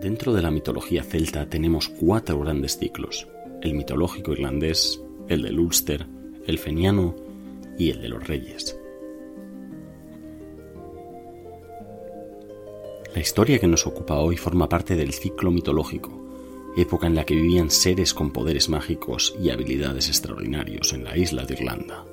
Dentro de la mitología celta tenemos cuatro grandes ciclos, el mitológico irlandés, el del Ulster, el feniano y el de los reyes. La historia que nos ocupa hoy forma parte del ciclo mitológico, época en la que vivían seres con poderes mágicos y habilidades extraordinarios en la isla de Irlanda.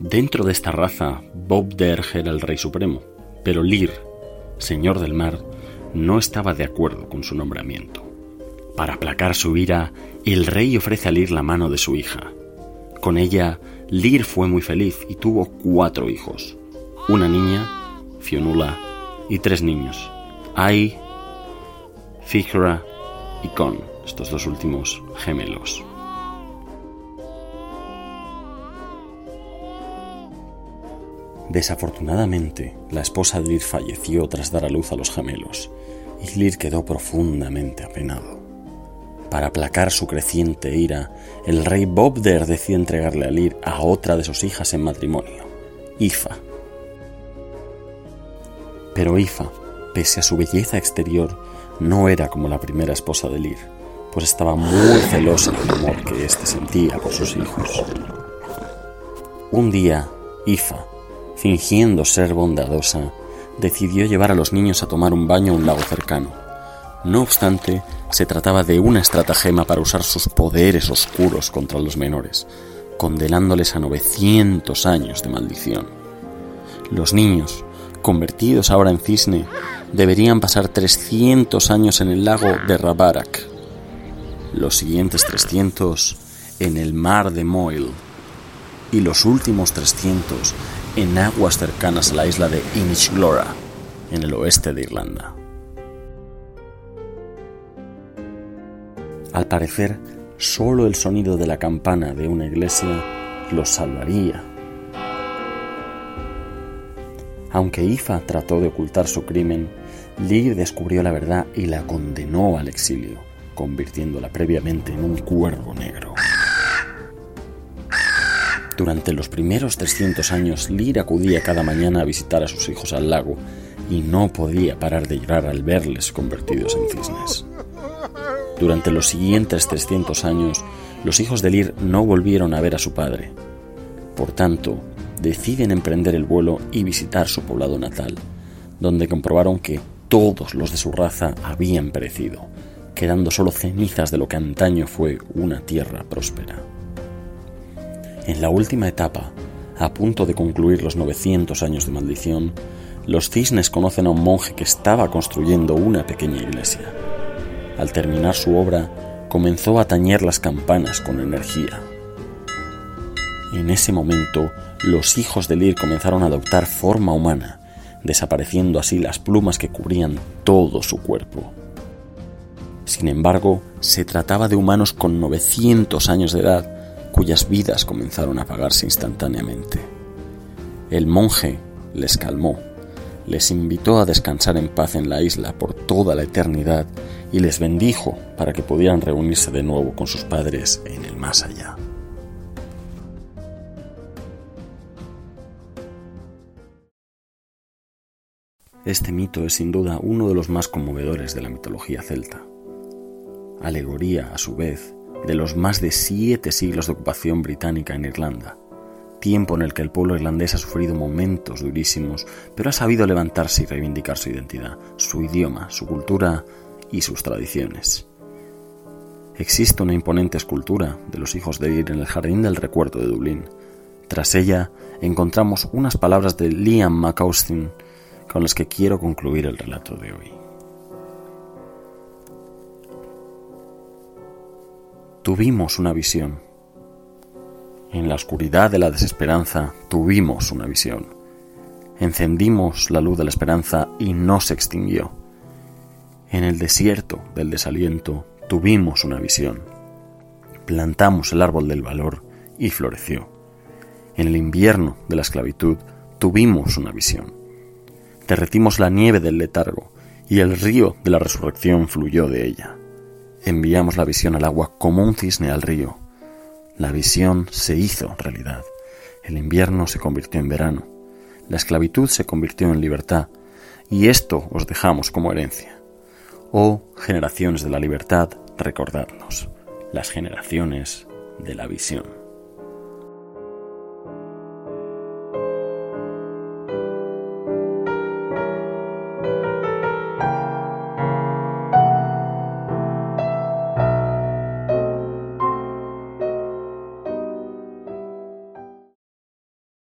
Dentro de esta raza, Bob Derg era el rey supremo, pero Lir, señor del mar, no estaba de acuerdo con su nombramiento. Para aplacar su ira, el rey ofrece a Lir la mano de su hija. Con ella, Lir fue muy feliz y tuvo cuatro hijos. Una niña, Fionula, y tres niños, Ai, Fichra y Con, estos dos últimos gemelos. Desafortunadamente, la esposa de Lir falleció tras dar a luz a los gemelos, y Lir quedó profundamente apenado. Para aplacar su creciente ira, el rey Bobder decide entregarle a Lir a otra de sus hijas en matrimonio, Ifa. Pero Ifa, pese a su belleza exterior, no era como la primera esposa de Lir, pues estaba muy celosa del amor que éste sentía por sus hijos. Un día, Ifa, fingiendo ser bondadosa, decidió llevar a los niños a tomar un baño a un lago cercano. No obstante, se trataba de una estratagema para usar sus poderes oscuros contra los menores, condenándoles a 900 años de maldición. Los niños, convertidos ahora en cisne, deberían pasar 300 años en el lago de Rabarak, los siguientes 300 en el mar de Moyle y los últimos 300 en aguas cercanas a la isla de Inishglora, en el oeste de Irlanda. Al parecer, solo el sonido de la campana de una iglesia los salvaría. Aunque Ifa trató de ocultar su crimen, Lir descubrió la verdad y la condenó al exilio, convirtiéndola previamente en un cuervo negro. Durante los primeros 300 años, Lir acudía cada mañana a visitar a sus hijos al lago y no podía parar de llorar al verles convertidos en cisnes. Durante los siguientes 300 años, los hijos de Lir no volvieron a ver a su padre. Por tanto, deciden emprender el vuelo y visitar su poblado natal, donde comprobaron que todos los de su raza habían perecido, quedando solo cenizas de lo que antaño fue una tierra próspera. En la última etapa, a punto de concluir los 900 años de maldición, los cisnes conocen a un monje que estaba construyendo una pequeña iglesia. Al terminar su obra, comenzó a tañer las campanas con energía. En ese momento, los hijos de Lir comenzaron a adoptar forma humana, desapareciendo así las plumas que cubrían todo su cuerpo. Sin embargo, se trataba de humanos con 900 años de edad cuyas vidas comenzaron a apagarse instantáneamente. El monje les calmó, les invitó a descansar en paz en la isla por toda la eternidad y les bendijo para que pudieran reunirse de nuevo con sus padres en el más allá. Este mito es sin duda uno de los más conmovedores de la mitología celta. Alegoría, a su vez, de los más de siete siglos de ocupación británica en Irlanda, tiempo en el que el pueblo irlandés ha sufrido momentos durísimos, pero ha sabido levantarse y reivindicar su identidad, su idioma, su cultura y sus tradiciones. Existe una imponente escultura de los hijos de Ir en el Jardín del Recuerdo de Dublín. Tras ella encontramos unas palabras de Liam McAustin con las que quiero concluir el relato de hoy. Tuvimos una visión. En la oscuridad de la desesperanza tuvimos una visión. Encendimos la luz de la esperanza y no se extinguió. En el desierto del desaliento tuvimos una visión. Plantamos el árbol del valor y floreció. En el invierno de la esclavitud tuvimos una visión. Derretimos la nieve del letargo y el río de la resurrección fluyó de ella enviamos la visión al agua como un cisne al río. La visión se hizo realidad. El invierno se convirtió en verano. la esclavitud se convirtió en libertad, y esto os dejamos como herencia. Oh generaciones de la libertad, recordadnos, las generaciones de la visión.